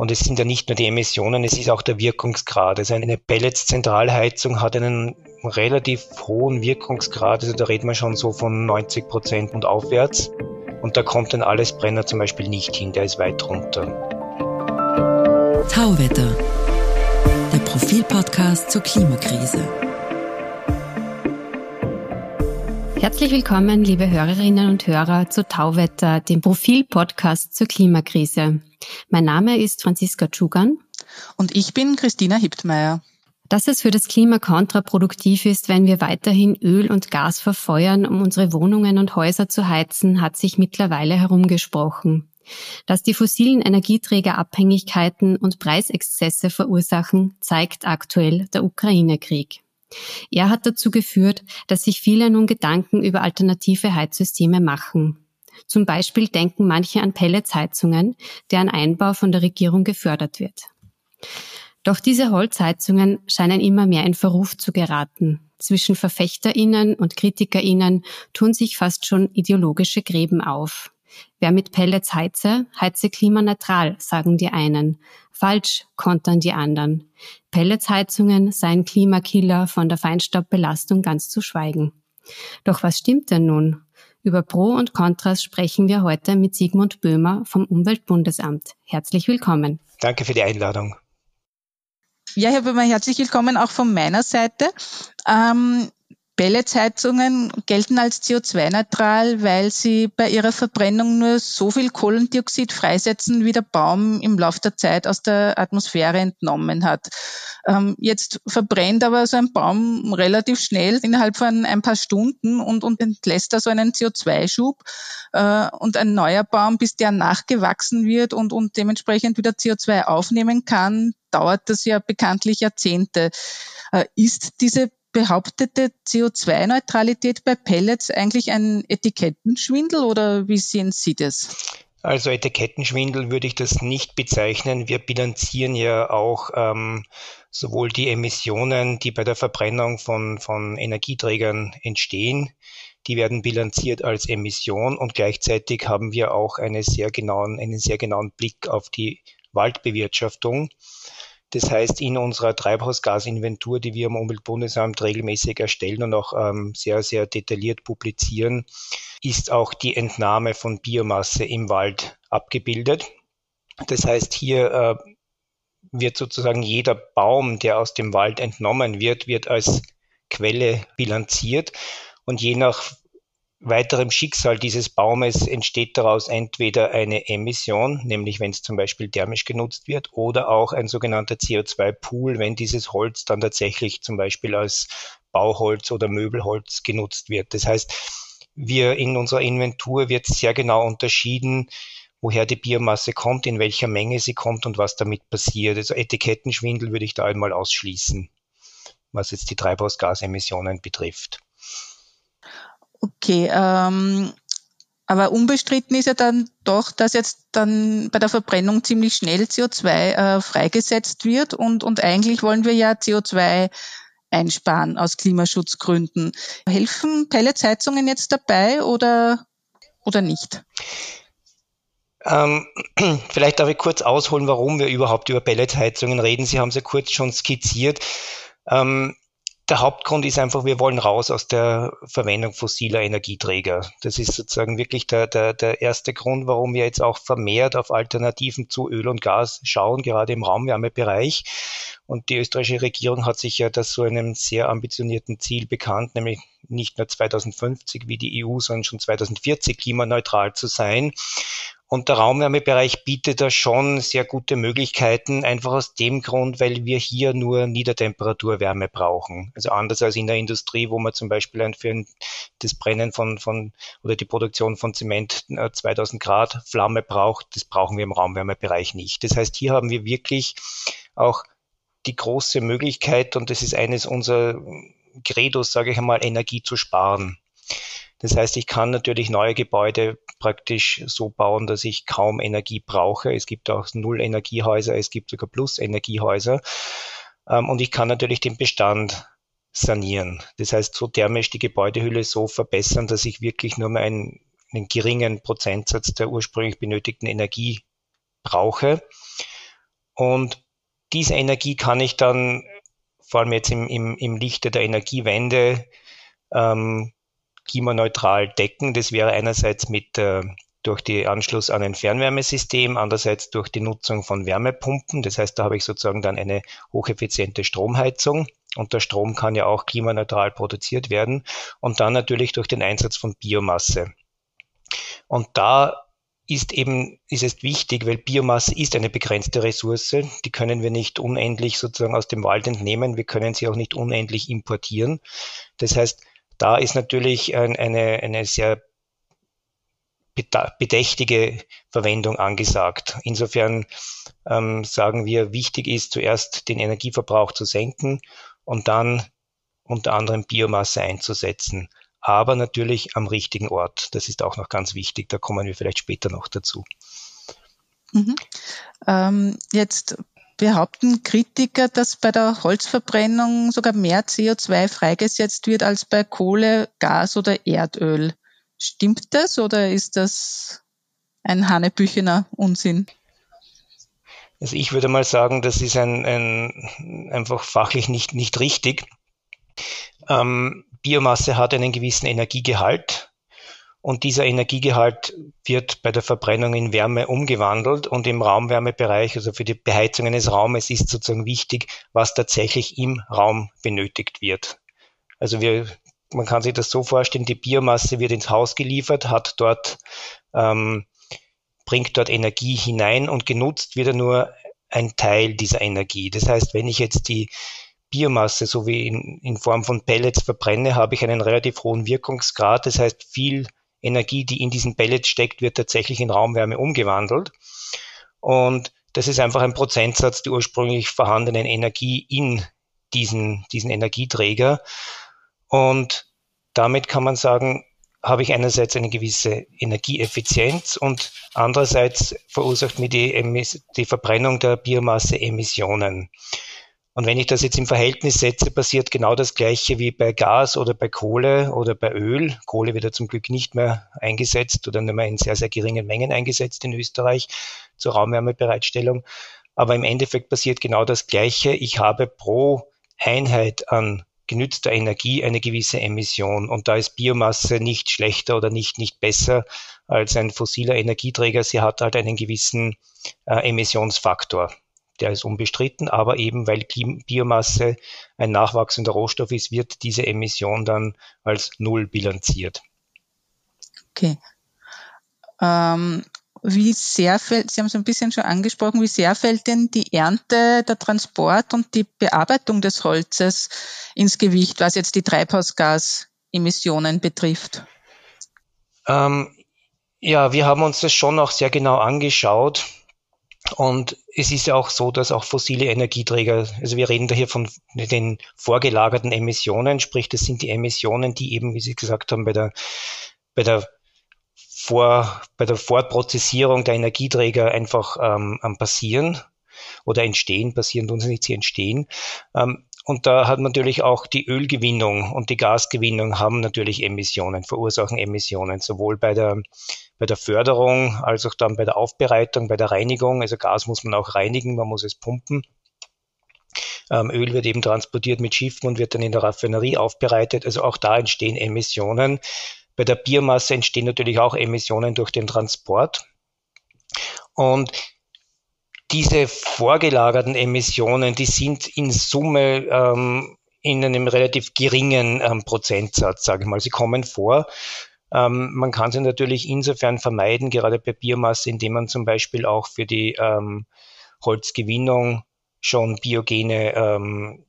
Und es sind ja nicht nur die Emissionen, es ist auch der Wirkungsgrad. Also eine Pellets-Zentralheizung hat einen relativ hohen Wirkungsgrad. Also da reden wir schon so von 90 Prozent und aufwärts. Und da kommt ein Allesbrenner zum Beispiel nicht hin, der ist weit runter. Tauwetter, der Profilpodcast zur Klimakrise. Herzlich willkommen, liebe Hörerinnen und Hörer, zu Tauwetter, dem Profil-Podcast zur Klimakrise. Mein Name ist Franziska Tschugan. Und ich bin Christina Hiptmeier. Dass es für das Klima kontraproduktiv ist, wenn wir weiterhin Öl und Gas verfeuern, um unsere Wohnungen und Häuser zu heizen, hat sich mittlerweile herumgesprochen. Dass die fossilen Energieträger Abhängigkeiten und Preisexzesse verursachen, zeigt aktuell der Ukraine-Krieg. Er hat dazu geführt, dass sich viele nun Gedanken über alternative Heizsysteme machen. Zum Beispiel denken manche an Pelletsheizungen, deren Einbau von der Regierung gefördert wird. Doch diese Holzheizungen scheinen immer mehr in Verruf zu geraten. Zwischen Verfechterinnen und Kritikerinnen tun sich fast schon ideologische Gräben auf. Wer mit Pellets heize, heize klimaneutral, sagen die einen. Falsch, kontern die anderen. Pelletsheizungen seien Klimakiller, von der Feinstaubbelastung ganz zu schweigen. Doch was stimmt denn nun? Über Pro und Kontras sprechen wir heute mit Sigmund Böhmer vom Umweltbundesamt. Herzlich willkommen. Danke für die Einladung. Ja, Herr Böhmer, herzlich willkommen auch von meiner Seite. Ähm, Pelletsheizungen gelten als CO2-neutral, weil sie bei ihrer Verbrennung nur so viel Kohlendioxid freisetzen, wie der Baum im Laufe der Zeit aus der Atmosphäre entnommen hat. Ähm, jetzt verbrennt aber so ein Baum relativ schnell innerhalb von ein paar Stunden und, und entlässt da so einen CO2-Schub. Äh, und ein neuer Baum, bis der nachgewachsen wird und, und dementsprechend wieder CO2 aufnehmen kann, dauert das ja bekanntlich Jahrzehnte. Äh, ist diese behauptete CO2-Neutralität bei Pellets eigentlich ein Etikettenschwindel oder wie sehen Sie das? Also Etikettenschwindel würde ich das nicht bezeichnen. Wir bilanzieren ja auch ähm, sowohl die Emissionen, die bei der Verbrennung von, von Energieträgern entstehen, die werden bilanziert als Emission und gleichzeitig haben wir auch eine sehr genauen, einen sehr genauen Blick auf die Waldbewirtschaftung. Das heißt, in unserer Treibhausgasinventur, die wir im Umweltbundesamt regelmäßig erstellen und auch ähm, sehr, sehr detailliert publizieren, ist auch die Entnahme von Biomasse im Wald abgebildet. Das heißt, hier äh, wird sozusagen jeder Baum, der aus dem Wald entnommen wird, wird als Quelle bilanziert. Und je nach weiterem Schicksal dieses Baumes entsteht daraus entweder eine Emission, nämlich wenn es zum Beispiel thermisch genutzt wird, oder auch ein sogenannter CO2-Pool, wenn dieses Holz dann tatsächlich zum Beispiel als Bauholz oder Möbelholz genutzt wird. Das heißt, wir in unserer Inventur wird sehr genau unterschieden, woher die Biomasse kommt, in welcher Menge sie kommt und was damit passiert. Also Etikettenschwindel würde ich da einmal ausschließen, was jetzt die Treibhausgasemissionen betrifft. Okay, ähm, aber unbestritten ist ja dann doch, dass jetzt dann bei der Verbrennung ziemlich schnell CO2 äh, freigesetzt wird und, und eigentlich wollen wir ja CO2 einsparen aus Klimaschutzgründen. Helfen Pelletsheizungen jetzt dabei oder, oder nicht? Ähm, vielleicht darf ich kurz ausholen, warum wir überhaupt über Pelletsheizungen reden. Sie haben es ja kurz schon skizziert. Ähm, der Hauptgrund ist einfach, wir wollen raus aus der Verwendung fossiler Energieträger. Das ist sozusagen wirklich der, der, der erste Grund, warum wir jetzt auch vermehrt auf Alternativen zu Öl und Gas schauen, gerade im Raumwärmebereich. Und die österreichische Regierung hat sich ja das zu einem sehr ambitionierten Ziel bekannt, nämlich nicht nur 2050 wie die EU, sondern schon 2040 klimaneutral zu sein. Und der Raumwärmebereich bietet da schon sehr gute Möglichkeiten, einfach aus dem Grund, weil wir hier nur Niedertemperaturwärme brauchen. Also anders als in der Industrie, wo man zum Beispiel für das Brennen von, von oder die Produktion von Zement 2000 äh, Grad Flamme braucht, das brauchen wir im Raumwärmebereich nicht. Das heißt, hier haben wir wirklich auch die große Möglichkeit, und das ist eines unserer Credos, sage ich einmal, Energie zu sparen. Das heißt, ich kann natürlich neue Gebäude praktisch so bauen, dass ich kaum Energie brauche. Es gibt auch Null-Energiehäuser, es gibt sogar Plus-Energiehäuser. Ähm, und ich kann natürlich den Bestand sanieren. Das heißt, so thermisch die Gebäudehülle so verbessern, dass ich wirklich nur mehr einen, einen geringen Prozentsatz der ursprünglich benötigten Energie brauche. Und diese Energie kann ich dann vor allem jetzt im, im, im Lichte der Energiewende ähm, klimaneutral decken. Das wäre einerseits mit äh, durch den Anschluss an ein Fernwärmesystem, andererseits durch die Nutzung von Wärmepumpen. Das heißt, da habe ich sozusagen dann eine hocheffiziente Stromheizung und der Strom kann ja auch klimaneutral produziert werden und dann natürlich durch den Einsatz von Biomasse. Und da ist eben, ist es wichtig, weil Biomasse ist eine begrenzte Ressource. Die können wir nicht unendlich sozusagen aus dem Wald entnehmen. Wir können sie auch nicht unendlich importieren. Das heißt, da ist natürlich ein, eine, eine sehr bedächtige Verwendung angesagt. Insofern ähm, sagen wir, wichtig ist zuerst den Energieverbrauch zu senken und dann unter anderem Biomasse einzusetzen. Aber natürlich am richtigen Ort. Das ist auch noch ganz wichtig. Da kommen wir vielleicht später noch dazu. Mhm. Ähm, jetzt behaupten Kritiker, dass bei der Holzverbrennung sogar mehr CO2 freigesetzt wird als bei Kohle, Gas oder Erdöl. Stimmt das oder ist das ein Hanebüchener Unsinn? Also ich würde mal sagen, das ist ein, ein einfach fachlich nicht, nicht richtig. Ähm, Biomasse hat einen gewissen Energiegehalt und dieser Energiegehalt wird bei der Verbrennung in Wärme umgewandelt und im Raumwärmebereich, also für die Beheizung eines Raumes, ist sozusagen wichtig, was tatsächlich im Raum benötigt wird. Also wir man kann sich das so vorstellen, die Biomasse wird ins Haus geliefert, hat dort, ähm, bringt dort Energie hinein und genutzt wird nur ein Teil dieser Energie. Das heißt, wenn ich jetzt die Biomasse so wie in, in Form von Pellets verbrenne, habe ich einen relativ hohen Wirkungsgrad. Das heißt, viel Energie, die in diesen Pellets steckt, wird tatsächlich in Raumwärme umgewandelt. Und das ist einfach ein Prozentsatz der ursprünglich vorhandenen Energie in diesen, diesen Energieträger. Und damit kann man sagen, habe ich einerseits eine gewisse Energieeffizienz und andererseits verursacht mir die, die Verbrennung der Biomasse Emissionen. Und wenn ich das jetzt im Verhältnis setze, passiert genau das Gleiche wie bei Gas oder bei Kohle oder bei Öl. Kohle wird ja zum Glück nicht mehr eingesetzt oder nur mehr in sehr, sehr geringen Mengen eingesetzt in Österreich zur Raumwärmebereitstellung. Aber im Endeffekt passiert genau das Gleiche. Ich habe pro Einheit an genützter Energie eine gewisse Emission. Und da ist Biomasse nicht schlechter oder nicht, nicht besser als ein fossiler Energieträger. Sie hat halt einen gewissen äh, Emissionsfaktor. Der ist unbestritten, aber eben weil Biomasse ein nachwachsender Rohstoff ist, wird diese Emission dann als Null bilanziert. Okay. Ähm, wie sehr fällt, Sie haben es ein bisschen schon angesprochen, wie sehr fällt denn die Ernte, der Transport und die Bearbeitung des Holzes ins Gewicht, was jetzt die Treibhausgasemissionen betrifft? Ähm, ja, wir haben uns das schon auch sehr genau angeschaut. Und es ist ja auch so, dass auch fossile Energieträger, also wir reden da hier von den vorgelagerten Emissionen, sprich, das sind die Emissionen, die eben, wie Sie gesagt haben, bei der, bei der vor, bei der Vorprozessierung der Energieträger einfach ähm, passieren oder entstehen, passieren tun sie nicht, sie entstehen. Ähm, und da hat natürlich auch die Ölgewinnung und die Gasgewinnung haben natürlich Emissionen, verursachen Emissionen, sowohl bei der, bei der Förderung als auch dann bei der Aufbereitung, bei der Reinigung. Also Gas muss man auch reinigen, man muss es pumpen. Ähm, Öl wird eben transportiert mit Schiffen und wird dann in der Raffinerie aufbereitet. Also auch da entstehen Emissionen. Bei der Biomasse entstehen natürlich auch Emissionen durch den Transport. Und diese vorgelagerten Emissionen, die sind in Summe ähm, in einem relativ geringen ähm, Prozentsatz, sage ich mal. Sie kommen vor. Ähm, man kann sie natürlich insofern vermeiden, gerade bei Biomasse, indem man zum Beispiel auch für die ähm, Holzgewinnung schon biogene ähm,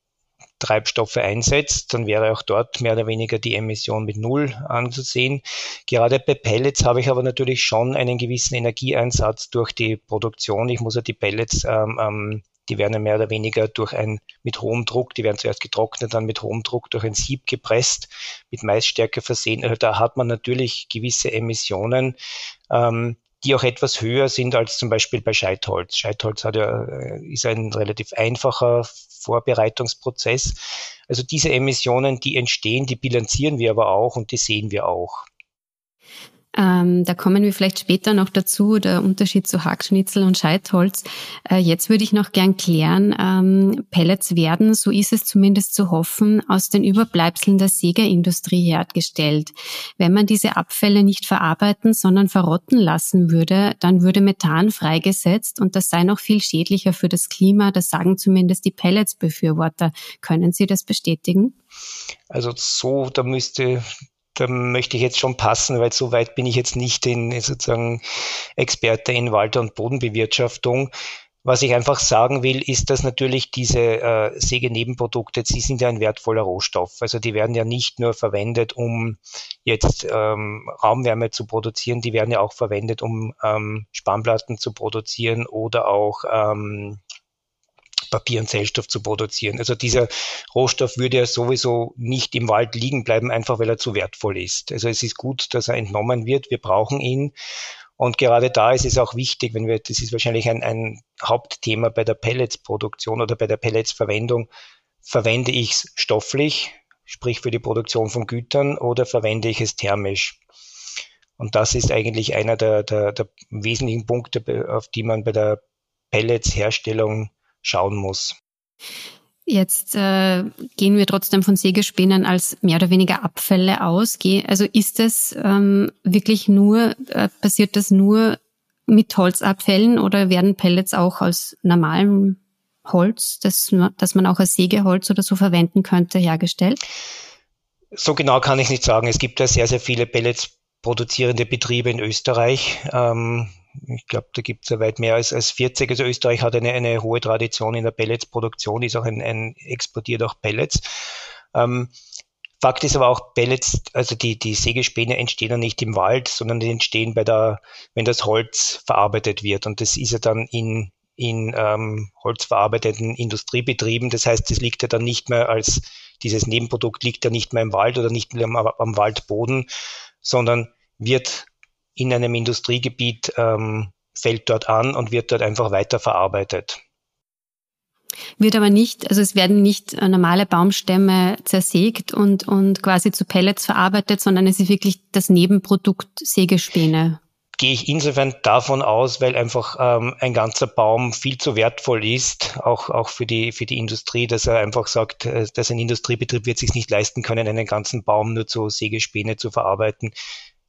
Treibstoffe einsetzt, dann wäre auch dort mehr oder weniger die Emission mit Null anzusehen. Gerade bei Pellets habe ich aber natürlich schon einen gewissen Energieeinsatz durch die Produktion. Ich muss ja die Pellets, ähm, ähm, die werden ja mehr oder weniger durch ein, mit hohem Druck, die werden zuerst getrocknet, dann mit hohem Druck durch ein Sieb gepresst, mit Maisstärke versehen. Also da hat man natürlich gewisse Emissionen. Ähm, die auch etwas höher sind als zum Beispiel bei Scheitholz. Scheitholz hat ja, äh, ist ein relativ einfacher Vorbereitungsprozess. Also diese Emissionen, die entstehen, die bilanzieren wir aber auch und die sehen wir auch. Ähm, da kommen wir vielleicht später noch dazu, der Unterschied zu Hackschnitzel und Scheitholz. Äh, jetzt würde ich noch gern klären, ähm, Pellets werden, so ist es zumindest zu hoffen, aus den Überbleibseln der Sägeindustrie hergestellt. Wenn man diese Abfälle nicht verarbeiten, sondern verrotten lassen würde, dann würde Methan freigesetzt und das sei noch viel schädlicher für das Klima. Das sagen zumindest die Pelletsbefürworter. Können Sie das bestätigen? Also so, da müsste da möchte ich jetzt schon passen, weil so weit bin ich jetzt nicht in sozusagen Experte in Wald- und Bodenbewirtschaftung. Was ich einfach sagen will, ist, dass natürlich diese äh, Sägenebenprodukte, sie sind ja ein wertvoller Rohstoff. Also die werden ja nicht nur verwendet, um jetzt ähm, Raumwärme zu produzieren, die werden ja auch verwendet, um ähm, Spannplatten zu produzieren oder auch ähm, Papier und Zellstoff zu produzieren. Also dieser Rohstoff würde ja sowieso nicht im Wald liegen bleiben, einfach weil er zu wertvoll ist. Also es ist gut, dass er entnommen wird. Wir brauchen ihn. Und gerade da ist es auch wichtig, wenn wir, das ist wahrscheinlich ein, ein Hauptthema bei der Pelletsproduktion oder bei der Pelletsverwendung, verwende ich es stofflich, sprich für die Produktion von Gütern, oder verwende ich es thermisch? Und das ist eigentlich einer der, der, der wesentlichen Punkte, auf die man bei der Pelletsherstellung schauen muss. Jetzt äh, gehen wir trotzdem von Sägespänen als mehr oder weniger Abfälle aus. Also ist es ähm, wirklich nur, äh, passiert das nur mit Holzabfällen oder werden Pellets auch aus normalem Holz, das, das man auch als Sägeholz oder so verwenden könnte, hergestellt? So genau kann ich nicht sagen. Es gibt ja sehr, sehr viele Pellets produzierende Betriebe in Österreich. Ähm, ich glaube, da gibt es ja weit mehr als, als 40. Also Österreich hat eine, eine hohe Tradition in der Pelletsproduktion, ist auch ein, ein exportiert auch Pellets. Ähm, Fakt ist aber auch, Pellets, also die, die Sägespäne entstehen ja nicht im Wald, sondern die entstehen bei der, wenn das Holz verarbeitet wird. Und das ist ja dann in, in ähm, holzverarbeitenden Industriebetrieben. Das heißt, das liegt ja dann nicht mehr als, dieses Nebenprodukt liegt ja nicht mehr im Wald oder nicht mehr am, am Waldboden, sondern wird in einem Industriegebiet ähm, fällt dort an und wird dort einfach weiterverarbeitet. Wird aber nicht, also es werden nicht äh, normale Baumstämme zersägt und, und quasi zu Pellets verarbeitet, sondern es ist wirklich das Nebenprodukt Sägespäne. Gehe ich insofern davon aus, weil einfach ähm, ein ganzer Baum viel zu wertvoll ist, auch, auch für, die, für die Industrie, dass er einfach sagt, äh, dass ein Industriebetrieb wird sich nicht leisten können, einen ganzen Baum nur zu Sägespäne zu verarbeiten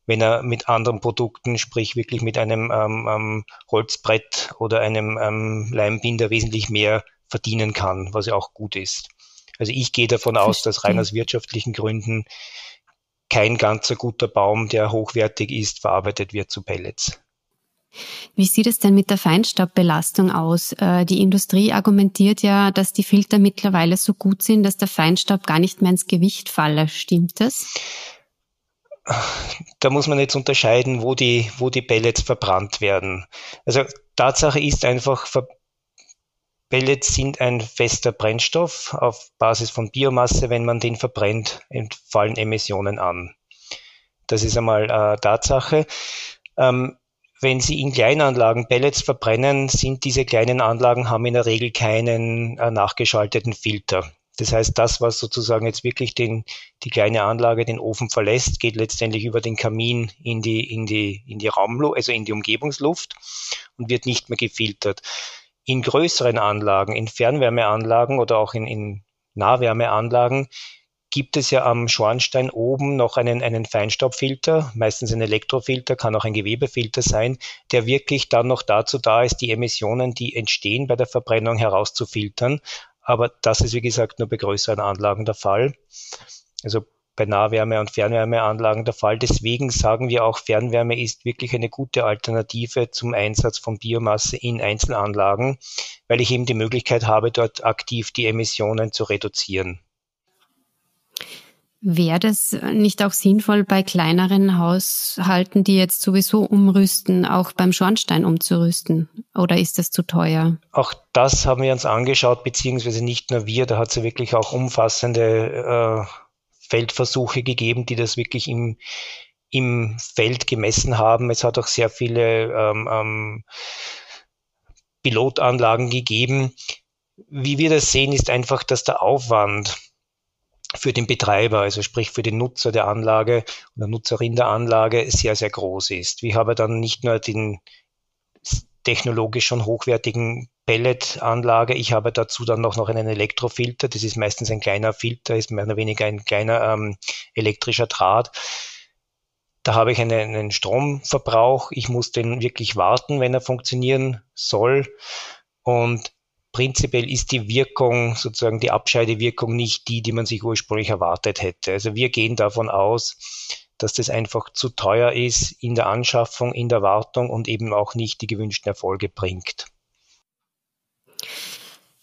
wenn er mit anderen Produkten, sprich wirklich mit einem ähm, ähm, Holzbrett oder einem ähm, Leimbinder wesentlich mehr verdienen kann, was ja auch gut ist. Also ich gehe davon aus, dass rein aus wirtschaftlichen Gründen kein ganzer guter Baum, der hochwertig ist, verarbeitet wird zu Pellets. Wie sieht es denn mit der Feinstaubbelastung aus? Äh, die Industrie argumentiert ja, dass die Filter mittlerweile so gut sind, dass der Feinstaub gar nicht mehr ins Gewicht falle. Stimmt das? Da muss man jetzt unterscheiden, wo die, wo die Pellets verbrannt werden. Also Tatsache ist einfach, Pellets sind ein fester Brennstoff auf Basis von Biomasse. Wenn man den verbrennt, entfallen Emissionen an. Das ist einmal äh, Tatsache. Ähm, wenn Sie in Kleinanlagen Pellets verbrennen, sind diese kleinen Anlagen haben in der Regel keinen äh, nachgeschalteten Filter. Das heißt, das, was sozusagen jetzt wirklich den, die kleine Anlage, den Ofen verlässt, geht letztendlich über den Kamin in die, in die, in die Raumluft, also in die Umgebungsluft und wird nicht mehr gefiltert. In größeren Anlagen, in Fernwärmeanlagen oder auch in, in Nahwärmeanlagen gibt es ja am Schornstein oben noch einen, einen Feinstaubfilter, meistens ein Elektrofilter, kann auch ein Gewebefilter sein, der wirklich dann noch dazu da ist, die Emissionen, die entstehen bei der Verbrennung herauszufiltern. Aber das ist, wie gesagt, nur bei größeren Anlagen der Fall. Also bei Nahwärme- und Fernwärmeanlagen der Fall. Deswegen sagen wir auch, Fernwärme ist wirklich eine gute Alternative zum Einsatz von Biomasse in Einzelanlagen, weil ich eben die Möglichkeit habe, dort aktiv die Emissionen zu reduzieren. Wäre das nicht auch sinnvoll, bei kleineren Haushalten, die jetzt sowieso umrüsten, auch beim Schornstein umzurüsten? Oder ist das zu teuer? Auch das haben wir uns angeschaut, beziehungsweise nicht nur wir, da hat es ja wirklich auch umfassende äh, Feldversuche gegeben, die das wirklich im, im Feld gemessen haben. Es hat auch sehr viele ähm, ähm, Pilotanlagen gegeben. Wie wir das sehen, ist einfach, dass der Aufwand für den Betreiber, also sprich für den Nutzer der Anlage oder Nutzerin der Anlage sehr, sehr groß ist. Wir haben dann nicht nur den technologisch schon hochwertigen Pelletanlage. Ich habe dazu dann noch, noch einen Elektrofilter. Das ist meistens ein kleiner Filter, ist mehr oder weniger ein kleiner ähm, elektrischer Draht. Da habe ich einen, einen Stromverbrauch. Ich muss den wirklich warten, wenn er funktionieren soll. Und prinzipiell ist die Wirkung, sozusagen die Abscheidewirkung nicht die, die man sich ursprünglich erwartet hätte. Also wir gehen davon aus, dass das einfach zu teuer ist in der Anschaffung, in der Wartung und eben auch nicht die gewünschten Erfolge bringt.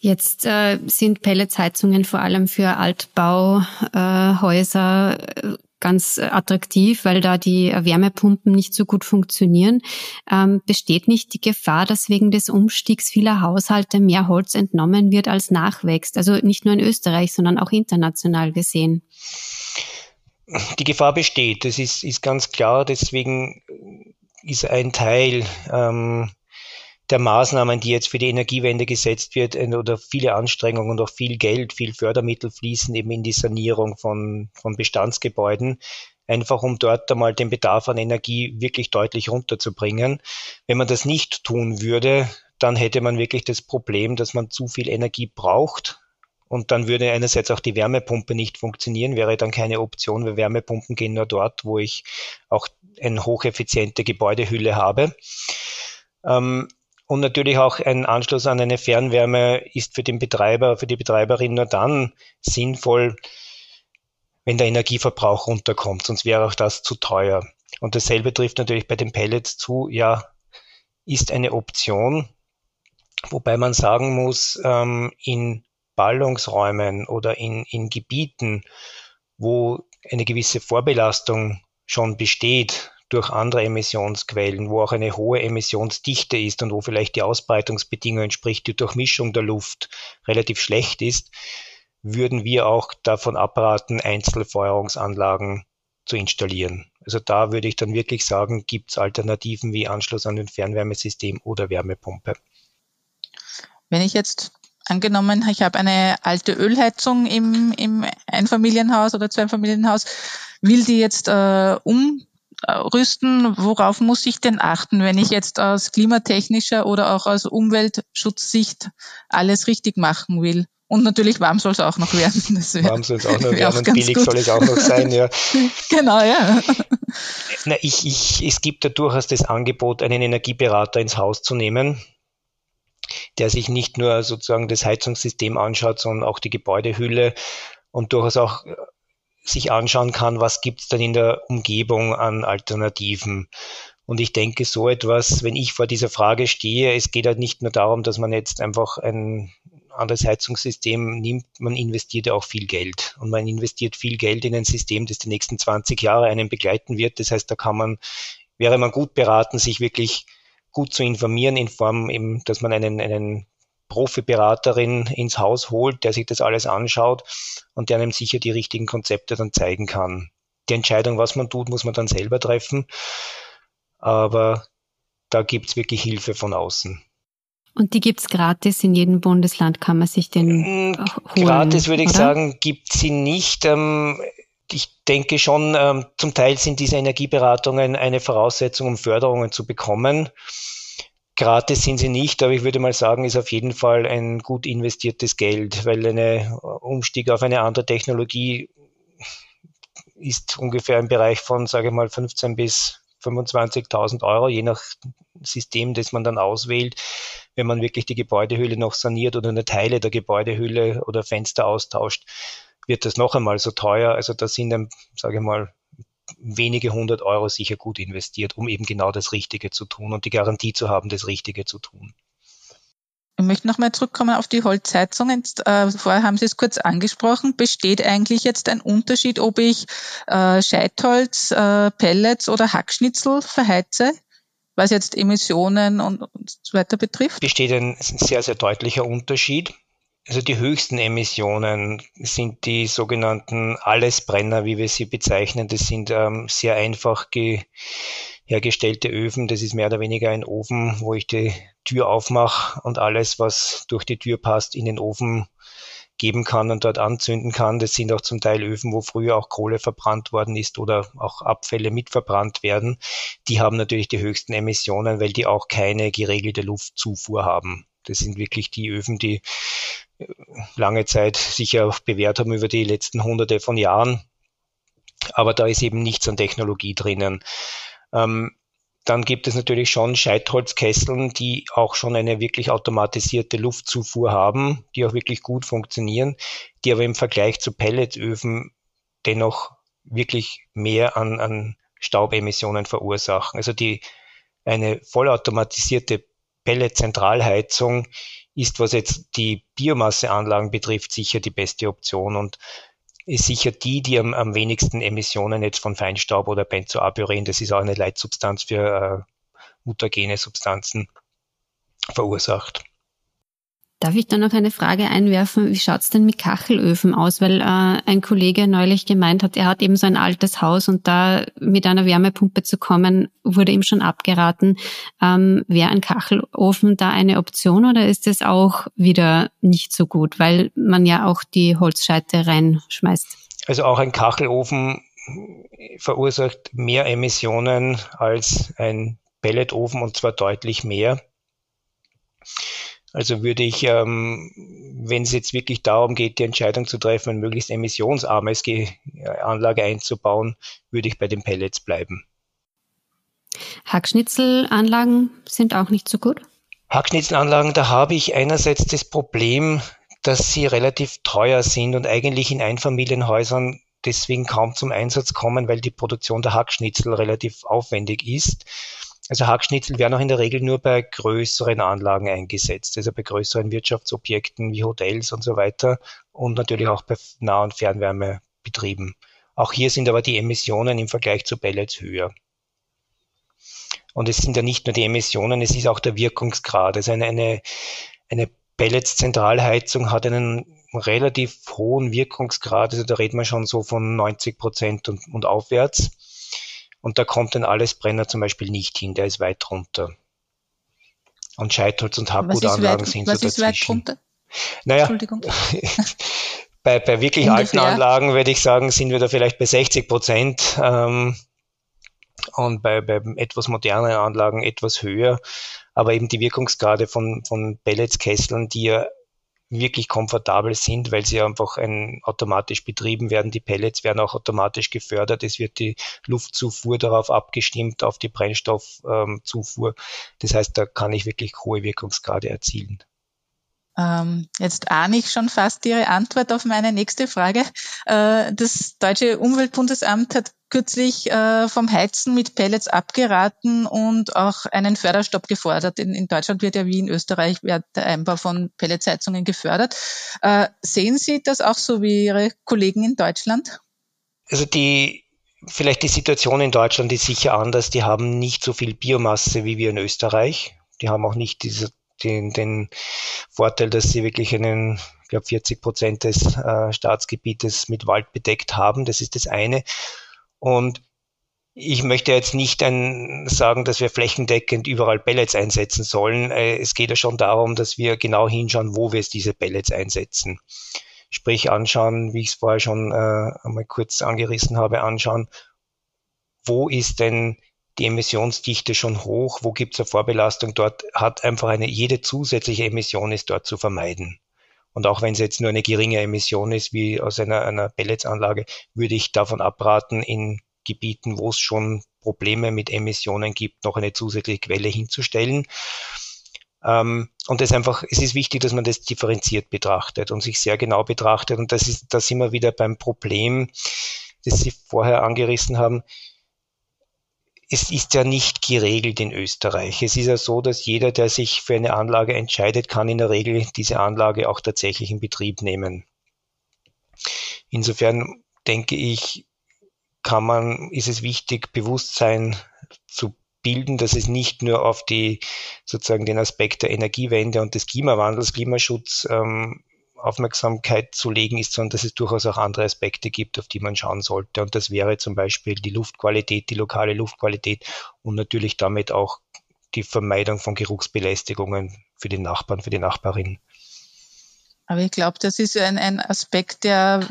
Jetzt äh, sind Pelletsheizungen vor allem für Altbauhäuser äh, ganz attraktiv, weil da die Wärmepumpen nicht so gut funktionieren. Ähm, besteht nicht die Gefahr, dass wegen des Umstiegs vieler Haushalte mehr Holz entnommen wird, als nachwächst? Also nicht nur in Österreich, sondern auch international gesehen. Die Gefahr besteht, das ist, ist ganz klar. Deswegen ist ein Teil ähm, der Maßnahmen, die jetzt für die Energiewende gesetzt wird, äh, oder viele Anstrengungen und auch viel Geld, viel Fördermittel fließen eben in die Sanierung von, von Bestandsgebäuden, einfach um dort einmal den Bedarf an Energie wirklich deutlich runterzubringen. Wenn man das nicht tun würde, dann hätte man wirklich das Problem, dass man zu viel Energie braucht. Und dann würde einerseits auch die Wärmepumpe nicht funktionieren, wäre dann keine Option, weil Wärmepumpen gehen nur dort, wo ich auch eine hocheffiziente Gebäudehülle habe. Ähm, und natürlich auch ein Anschluss an eine Fernwärme ist für den Betreiber, für die Betreiberin nur dann sinnvoll, wenn der Energieverbrauch runterkommt, sonst wäre auch das zu teuer. Und dasselbe trifft natürlich bei den Pellets zu, ja, ist eine Option, wobei man sagen muss, ähm, in Ballungsräumen oder in, in Gebieten, wo eine gewisse Vorbelastung schon besteht, durch andere Emissionsquellen, wo auch eine hohe Emissionsdichte ist und wo vielleicht die Ausbreitungsbedingungen, sprich die Durchmischung der Luft relativ schlecht ist, würden wir auch davon abraten, Einzelfeuerungsanlagen zu installieren. Also da würde ich dann wirklich sagen, gibt es Alternativen wie Anschluss an ein Fernwärmesystem oder Wärmepumpe. Wenn ich jetzt angenommen, ich habe eine alte Ölheizung im, im Einfamilienhaus oder Zweifamilienhaus, will die jetzt äh, um rüsten? Worauf muss ich denn achten, wenn ich jetzt aus klimatechnischer oder auch aus Umweltschutzsicht alles richtig machen will? Und natürlich warm soll es auch noch werden. Das warm soll es auch noch werden und billig gut. soll es auch noch sein, ja. genau, ja. Na, ich, ich, es gibt ja durchaus das Angebot, einen Energieberater ins Haus zu nehmen, der sich nicht nur sozusagen das Heizungssystem anschaut, sondern auch die Gebäudehülle und durchaus auch sich anschauen kann, was gibt es denn in der Umgebung an Alternativen. Und ich denke, so etwas, wenn ich vor dieser Frage stehe, es geht halt nicht nur darum, dass man jetzt einfach ein anderes Heizungssystem nimmt, man investiert ja auch viel Geld. Und man investiert viel Geld in ein System, das die nächsten 20 Jahre einen begleiten wird. Das heißt, da kann man, wäre man gut beraten, sich wirklich gut zu informieren in Form eben, dass man einen, einen Profiberaterin ins Haus holt, der sich das alles anschaut und der einem sicher die richtigen Konzepte dann zeigen kann. Die Entscheidung, was man tut, muss man dann selber treffen, aber da gibt's wirklich Hilfe von außen. Und die gibt's gratis in jedem Bundesland, kann man sich den mm, holen? Gratis würde ich oder? sagen, gibt sie nicht. Ähm, ich denke schon, ähm, zum Teil sind diese Energieberatungen eine Voraussetzung, um Förderungen zu bekommen. Gratis sind sie nicht, aber ich würde mal sagen, ist auf jeden Fall ein gut investiertes Geld, weil ein Umstieg auf eine andere Technologie ist ungefähr im Bereich von, sage ich mal, 15 bis 25.000 Euro, je nach System, das man dann auswählt. Wenn man wirklich die Gebäudehülle noch saniert oder eine Teile der Gebäudehülle oder Fenster austauscht, wird das noch einmal so teuer. Also da sind, sage ich mal, wenige hundert Euro sicher gut investiert, um eben genau das Richtige zu tun und die Garantie zu haben, das Richtige zu tun. Ich möchte nochmal zurückkommen auf die Holzheizungen. Äh, vorher haben Sie es kurz angesprochen. Besteht eigentlich jetzt ein Unterschied, ob ich äh, Scheitholz, äh, Pellets oder Hackschnitzel verheize? was jetzt Emissionen und, und so weiter betrifft? Besteht ein sehr, sehr deutlicher Unterschied. Also die höchsten Emissionen sind die sogenannten Allesbrenner, wie wir sie bezeichnen. Das sind ähm, sehr einfach hergestellte Öfen. Das ist mehr oder weniger ein Ofen, wo ich die Tür aufmache und alles, was durch die Tür passt, in den Ofen geben kann und dort anzünden kann. Das sind auch zum Teil Öfen, wo früher auch Kohle verbrannt worden ist oder auch Abfälle mitverbrannt werden. Die haben natürlich die höchsten Emissionen, weil die auch keine geregelte Luftzufuhr haben. Das sind wirklich die Öfen, die lange Zeit sich auch bewährt haben über die letzten hunderte von Jahren. Aber da ist eben nichts an Technologie drinnen. Ähm, dann gibt es natürlich schon Scheitholzkesseln, die auch schon eine wirklich automatisierte Luftzufuhr haben, die auch wirklich gut funktionieren, die aber im Vergleich zu Pelletsöfen dennoch wirklich mehr an, an Staubemissionen verursachen. Also die, eine vollautomatisierte Pelletzentralheizung ist, was jetzt die Biomasseanlagen betrifft, sicher die beste Option und ist sicher die, die am, am wenigsten Emissionen jetzt von Feinstaub oder Benzoabyren, das ist auch eine Leitsubstanz für äh, mutagene Substanzen, verursacht. Darf ich da noch eine Frage einwerfen? Wie schaut's denn mit Kachelöfen aus? Weil äh, ein Kollege neulich gemeint hat, er hat eben so ein altes Haus und da mit einer Wärmepumpe zu kommen, wurde ihm schon abgeraten. Ähm, Wäre ein Kachelofen da eine Option oder ist es auch wieder nicht so gut, weil man ja auch die Holzscheite reinschmeißt? Also auch ein Kachelofen verursacht mehr Emissionen als ein Pelletofen und zwar deutlich mehr. Also würde ich, ähm, wenn es jetzt wirklich darum geht, die Entscheidung zu treffen, eine möglichst emissionsarme Anlage einzubauen, würde ich bei den Pellets bleiben. Hackschnitzelanlagen sind auch nicht so gut? Hackschnitzelanlagen, da habe ich einerseits das Problem, dass sie relativ teuer sind und eigentlich in Einfamilienhäusern deswegen kaum zum Einsatz kommen, weil die Produktion der Hackschnitzel relativ aufwendig ist. Also Hackschnitzel werden auch in der Regel nur bei größeren Anlagen eingesetzt, also bei größeren Wirtschaftsobjekten wie Hotels und so weiter und natürlich auch bei Nah- und Fernwärmebetrieben. Auch hier sind aber die Emissionen im Vergleich zu Pellets höher. Und es sind ja nicht nur die Emissionen, es ist auch der Wirkungsgrad. Also eine, eine, eine Pellets-Zentralheizung hat einen relativ hohen Wirkungsgrad, also da reden wir schon so von 90 Prozent und, und aufwärts. Und da kommt ein Allesbrenner zum Beispiel nicht hin, der ist weit runter. Und Scheitholz und Hackgutanlagen sind was so ist weit runter? Naja, Entschuldigung. bei, bei wirklich Ungefähr. alten Anlagen würde ich sagen, sind wir da vielleicht bei 60 Prozent. Ähm, und bei, bei etwas moderneren Anlagen etwas höher. Aber eben die Wirkungsgrade von, von Pelletskesseln, die ja wirklich komfortabel sind, weil sie einfach ein, automatisch betrieben werden. Die Pellets werden auch automatisch gefördert. Es wird die Luftzufuhr darauf abgestimmt, auf die Brennstoffzufuhr. Ähm, das heißt, da kann ich wirklich hohe Wirkungsgrade erzielen. Ähm, jetzt ahne ich schon fast Ihre Antwort auf meine nächste Frage. Äh, das deutsche Umweltbundesamt hat kürzlich äh, vom Heizen mit Pellets abgeraten und auch einen Förderstopp gefordert. In, Deutschland wird ja wie in Österreich wird der Einbau von Pelletsheizungen gefördert. Äh, sehen Sie das auch so wie Ihre Kollegen in Deutschland? Also die vielleicht die Situation in Deutschland ist sicher anders. Die haben nicht so viel Biomasse wie wir in Österreich. Die haben auch nicht diese den, den Vorteil, dass sie wirklich einen, ich glaube, 40 Prozent des äh, Staatsgebietes mit Wald bedeckt haben. Das ist das eine. Und ich möchte jetzt nicht ein, sagen, dass wir flächendeckend überall Pellets einsetzen sollen. Äh, es geht ja schon darum, dass wir genau hinschauen, wo wir diese Pellets einsetzen. Sprich anschauen, wie ich es vorher schon äh, einmal kurz angerissen habe, anschauen, wo ist denn die Emissionsdichte schon hoch, wo gibt es eine Vorbelastung, dort hat einfach eine, jede zusätzliche Emission ist dort zu vermeiden. Und auch wenn es jetzt nur eine geringe Emission ist, wie aus einer, einer Pelletsanlage, würde ich davon abraten, in Gebieten, wo es schon Probleme mit Emissionen gibt, noch eine zusätzliche Quelle hinzustellen. Ähm, und es einfach, es ist wichtig, dass man das differenziert betrachtet und sich sehr genau betrachtet. Und das ist, da sind wir wieder beim Problem, das Sie vorher angerissen haben es ist ja nicht geregelt in Österreich. Es ist ja so, dass jeder, der sich für eine Anlage entscheidet, kann in der Regel diese Anlage auch tatsächlich in Betrieb nehmen. Insofern denke ich, kann man, ist es wichtig, Bewusstsein zu bilden, dass es nicht nur auf die sozusagen den Aspekt der Energiewende und des Klimawandels, Klimaschutz ähm, Aufmerksamkeit zu legen ist, sondern dass es durchaus auch andere Aspekte gibt, auf die man schauen sollte. Und das wäre zum Beispiel die Luftqualität, die lokale Luftqualität und natürlich damit auch die Vermeidung von Geruchsbelästigungen für den Nachbarn, für die Nachbarin. Aber ich glaube, das ist ein, ein Aspekt, der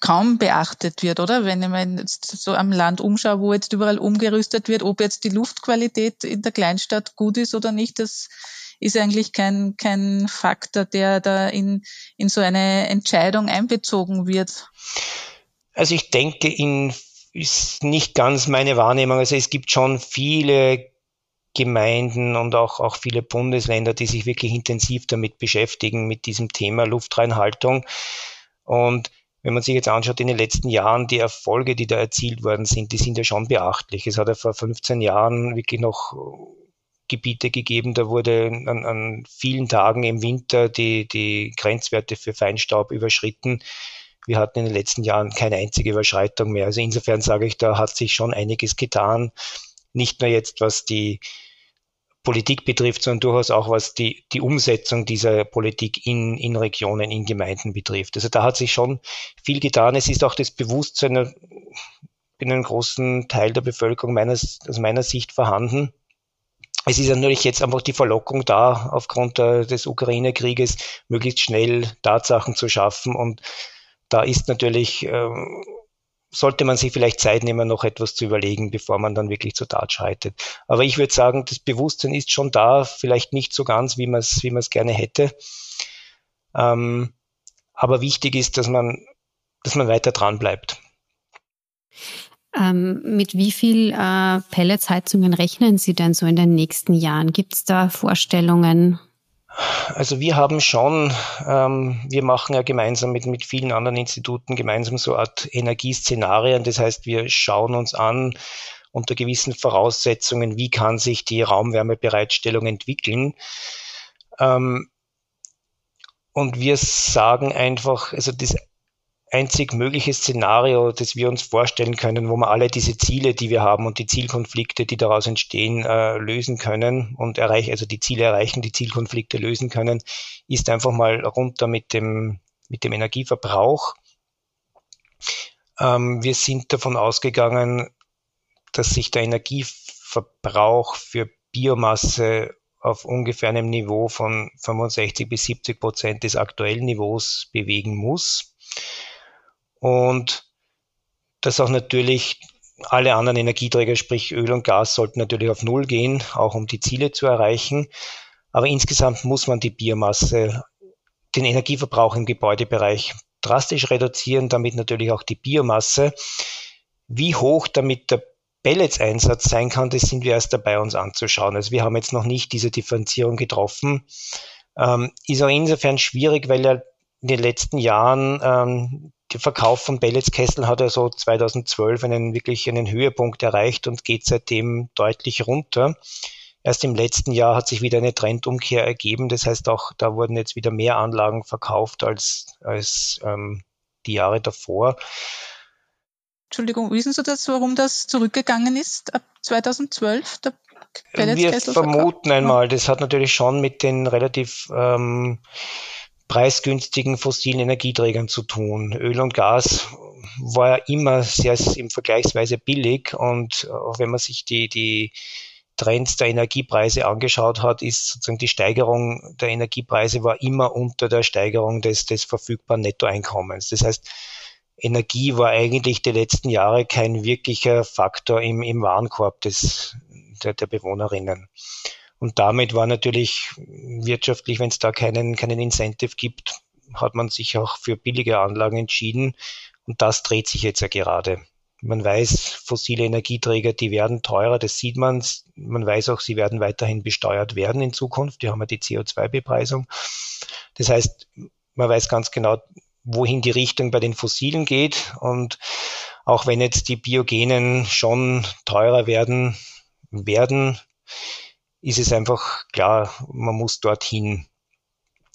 kaum beachtet wird, oder? Wenn ich mir jetzt so am Land umschaue, wo jetzt überall umgerüstet wird, ob jetzt die Luftqualität in der Kleinstadt gut ist oder nicht, das ist eigentlich kein, kein Faktor, der da in, in so eine Entscheidung einbezogen wird. Also ich denke, in ist nicht ganz meine Wahrnehmung. Also es gibt schon viele Gemeinden und auch, auch viele Bundesländer, die sich wirklich intensiv damit beschäftigen, mit diesem Thema Luftreinhaltung. Und wenn man sich jetzt anschaut, in den letzten Jahren, die Erfolge, die da erzielt worden sind, die sind ja schon beachtlich. Es hat ja vor 15 Jahren wirklich noch Gebiete gegeben, da wurde an, an vielen Tagen im Winter die, die Grenzwerte für Feinstaub überschritten. Wir hatten in den letzten Jahren keine einzige Überschreitung mehr. Also insofern sage ich, da hat sich schon einiges getan. Nicht nur jetzt, was die Politik betrifft, sondern durchaus auch was die, die Umsetzung dieser Politik in, in Regionen, in Gemeinden betrifft. Also da hat sich schon viel getan. Es ist auch das Bewusstsein in einem großen Teil der Bevölkerung meines, aus meiner Sicht vorhanden. Es ist natürlich jetzt einfach die Verlockung da, aufgrund des Ukraine-Krieges möglichst schnell Tatsachen zu schaffen. Und da ist natürlich, äh, sollte man sich vielleicht Zeit nehmen, noch etwas zu überlegen, bevor man dann wirklich zur Tat schreitet. Aber ich würde sagen, das Bewusstsein ist schon da, vielleicht nicht so ganz, wie man es wie gerne hätte. Ähm, aber wichtig ist, dass man, dass man weiter dran bleibt. Ähm, mit wie viel äh, Pelletsheizungen rechnen Sie denn so in den nächsten Jahren? Gibt es da Vorstellungen? Also wir haben schon, ähm, wir machen ja gemeinsam mit, mit vielen anderen Instituten gemeinsam so eine Art Energieszenarien. Das heißt, wir schauen uns an unter gewissen Voraussetzungen, wie kann sich die Raumwärmebereitstellung entwickeln. Ähm, und wir sagen einfach, also das einzig mögliche Szenario, das wir uns vorstellen können, wo wir alle diese Ziele, die wir haben und die Zielkonflikte, die daraus entstehen, äh, lösen können und erreichen, also die Ziele erreichen, die Zielkonflikte lösen können, ist einfach mal runter mit dem, mit dem Energieverbrauch. Ähm, wir sind davon ausgegangen, dass sich der Energieverbrauch für Biomasse auf ungefähr einem Niveau von 65 bis 70 Prozent des aktuellen Niveaus bewegen muss und dass auch natürlich alle anderen Energieträger, sprich Öl und Gas, sollten natürlich auf Null gehen, auch um die Ziele zu erreichen. Aber insgesamt muss man die Biomasse, den Energieverbrauch im Gebäudebereich drastisch reduzieren, damit natürlich auch die Biomasse. Wie hoch damit der Pelletseinsatz sein kann, das sind wir erst dabei, uns anzuschauen. Also wir haben jetzt noch nicht diese Differenzierung getroffen. Ähm, ist auch insofern schwierig, weil ja in den letzten Jahren ähm, der Verkauf von Pelletskesseln hat also 2012 einen wirklich einen Höhepunkt erreicht und geht seitdem deutlich runter. Erst im letzten Jahr hat sich wieder eine Trendumkehr ergeben. Das heißt auch, da wurden jetzt wieder mehr Anlagen verkauft als, als ähm, die Jahre davor. Entschuldigung, wissen Sie das, warum das zurückgegangen ist ab 2012? Der Wir vermuten einmal, das hat natürlich schon mit den relativ ähm, preisgünstigen fossilen Energieträgern zu tun. Öl und Gas war ja immer sehr im vergleichsweise billig und auch wenn man sich die, die Trends der Energiepreise angeschaut hat, ist sozusagen die Steigerung der Energiepreise war immer unter der Steigerung des, des verfügbaren Nettoeinkommens. Das heißt, Energie war eigentlich die letzten Jahre kein wirklicher Faktor im, im Warenkorb des, der, der Bewohnerinnen. Und damit war natürlich wirtschaftlich, wenn es da keinen, keinen Incentive gibt, hat man sich auch für billige Anlagen entschieden. Und das dreht sich jetzt ja gerade. Man weiß, fossile Energieträger, die werden teurer, das sieht man. Man weiß auch, sie werden weiterhin besteuert werden in Zukunft. Die haben ja die CO2-Bepreisung. Das heißt, man weiß ganz genau, wohin die Richtung bei den Fossilen geht. Und auch wenn jetzt die Biogenen schon teurer werden, werden, ist es einfach klar, man muss dorthin.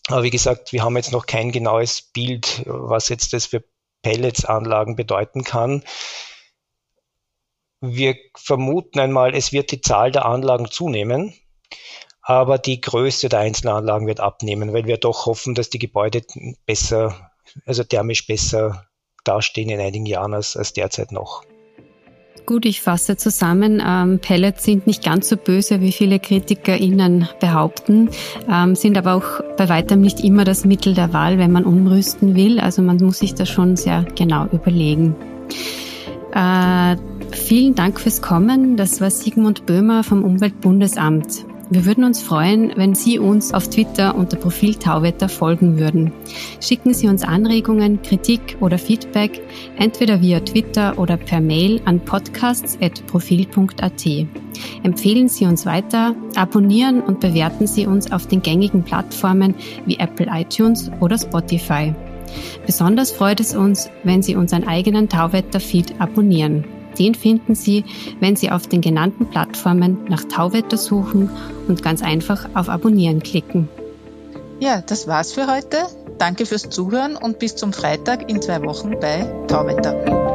Aber wie gesagt, wir haben jetzt noch kein genaues Bild, was jetzt das für Pelletsanlagen bedeuten kann. Wir vermuten einmal, es wird die Zahl der Anlagen zunehmen, aber die Größe der einzelnen Anlagen wird abnehmen, weil wir doch hoffen, dass die Gebäude besser, also thermisch besser dastehen in einigen Jahren als, als derzeit noch. Gut, ich fasse zusammen. Ähm, Pellets sind nicht ganz so böse, wie viele KritikerInnen behaupten, ähm, sind aber auch bei weitem nicht immer das Mittel der Wahl, wenn man umrüsten will. Also man muss sich das schon sehr genau überlegen. Äh, vielen Dank fürs Kommen. Das war Sigmund Böhmer vom Umweltbundesamt. Wir würden uns freuen, wenn Sie uns auf Twitter unter Profil Tauwetter folgen würden. Schicken Sie uns Anregungen, Kritik oder Feedback entweder via Twitter oder per Mail an podcasts.profil.at. Empfehlen Sie uns weiter, abonnieren und bewerten Sie uns auf den gängigen Plattformen wie Apple iTunes oder Spotify. Besonders freut es uns, wenn Sie unseren eigenen Tauwetter-Feed abonnieren. Den finden Sie, wenn Sie auf den genannten Plattformen nach Tauwetter suchen und ganz einfach auf Abonnieren klicken. Ja, das war's für heute. Danke fürs Zuhören und bis zum Freitag in zwei Wochen bei Tauwetter.